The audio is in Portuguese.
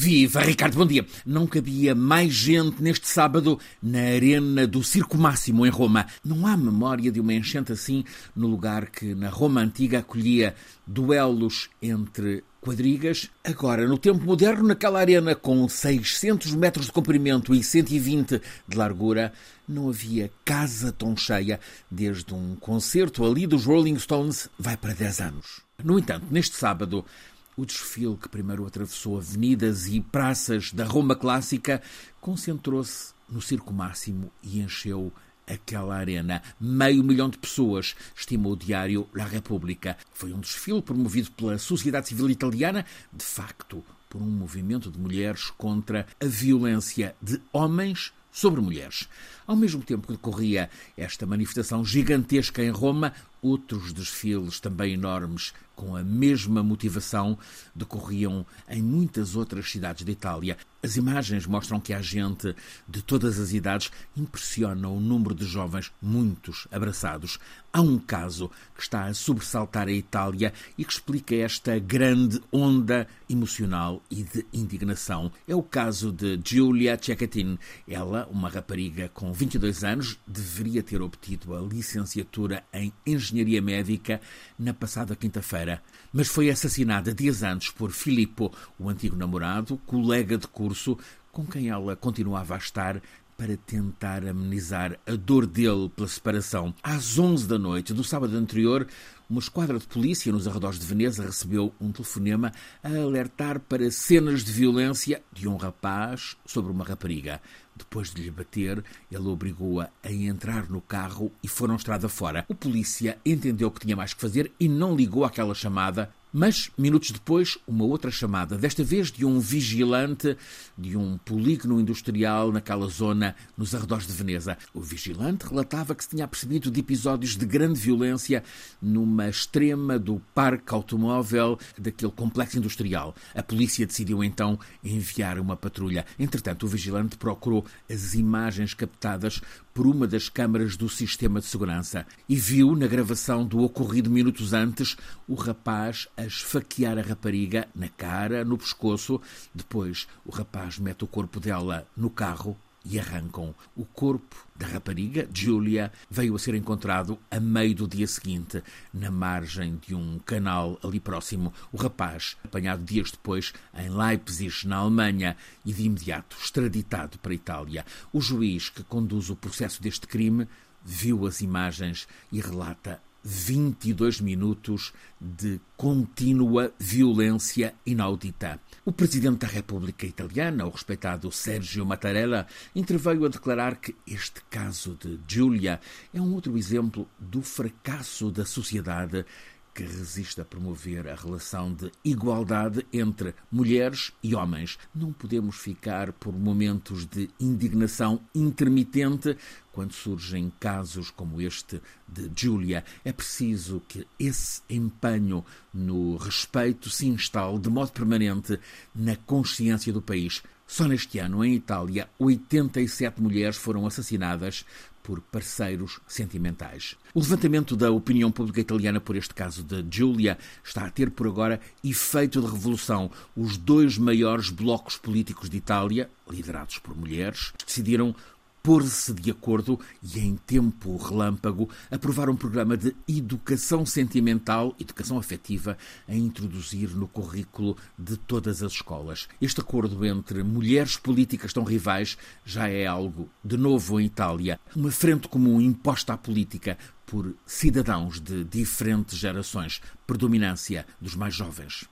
Viva, Ricardo, bom dia. Não cabia mais gente neste sábado na arena do Circo Máximo em Roma. Não há memória de uma enchente assim no lugar que na Roma antiga acolhia duelos entre quadrigas. Agora, no tempo moderno, naquela arena com 600 metros de comprimento e 120 de largura, não havia casa tão cheia desde um concerto ali dos Rolling Stones vai para 10 anos. No entanto, neste sábado, o desfile que primeiro atravessou avenidas e praças da Roma clássica concentrou-se no Circo Máximo e encheu aquela arena. Meio milhão de pessoas, estimou o diário La Repubblica. Foi um desfile promovido pela sociedade civil italiana, de facto, por um movimento de mulheres contra a violência de homens sobre mulheres. Ao mesmo tempo que decorria esta manifestação gigantesca em Roma, outros desfiles também enormes com a mesma motivação decorriam em muitas outras cidades da Itália. As imagens mostram que há gente de todas as idades, impressiona o número de jovens, muitos abraçados. Há um caso que está a sobressaltar a Itália e que explica esta grande onda emocional e de indignação. É o caso de Giulia Cecchettin. Ela, uma rapariga com 22 anos, deveria ter obtido a licenciatura em Engenharia Médica na passada quinta-feira, mas foi assassinada dias antes por Filippo, o antigo namorado, colega de curso, com quem ela continuava a estar para tentar amenizar a dor dele pela separação. Às 11 da noite do sábado anterior, uma esquadra de polícia nos arredores de Veneza recebeu um telefonema a alertar para cenas de violência de um rapaz sobre uma rapariga. Depois de lhe bater, ele obrigou-a a entrar no carro e foram estrada fora. O polícia entendeu que tinha mais que fazer e não ligou àquela chamada mas, minutos depois, uma outra chamada, desta vez de um vigilante de um polígono industrial naquela zona nos arredores de Veneza. O vigilante relatava que se tinha percebido de episódios de grande violência numa extrema do parque automóvel daquele complexo industrial. A polícia decidiu então enviar uma patrulha. Entretanto, o vigilante procurou as imagens captadas por uma das câmaras do sistema de segurança e viu na gravação do ocorrido minutos antes o rapaz a esfaquear a rapariga na cara, no pescoço. Depois, o rapaz mete o corpo dela no carro e arrancam. O corpo da rapariga, Julia, veio a ser encontrado a meio do dia seguinte, na margem de um canal ali próximo. O rapaz, apanhado dias depois em Leipzig, na Alemanha, e de imediato extraditado para a Itália. O juiz que conduz o processo deste crime viu as imagens e relata 22 minutos de contínua violência inaudita. O presidente da República Italiana, o respeitado Sergio Mattarella, interveio a declarar que este caso de Giulia é um outro exemplo do fracasso da sociedade que resiste a promover a relação de igualdade entre mulheres e homens. Não podemos ficar por momentos de indignação intermitente quando surgem casos como este de Julia. É preciso que esse empenho no respeito se instale de modo permanente na consciência do país. Só neste ano, em Itália, 87 mulheres foram assassinadas por parceiros sentimentais. O levantamento da opinião pública italiana por este caso de Giulia está a ter por agora efeito de revolução. Os dois maiores blocos políticos de Itália, liderados por mulheres, decidiram pôr-se de acordo e, em tempo relâmpago, aprovar um programa de educação sentimental, educação afetiva, a introduzir no currículo de todas as escolas. Este acordo entre mulheres políticas tão rivais já é algo de novo em Itália. Uma frente comum imposta à política por cidadãos de diferentes gerações, predominância dos mais jovens.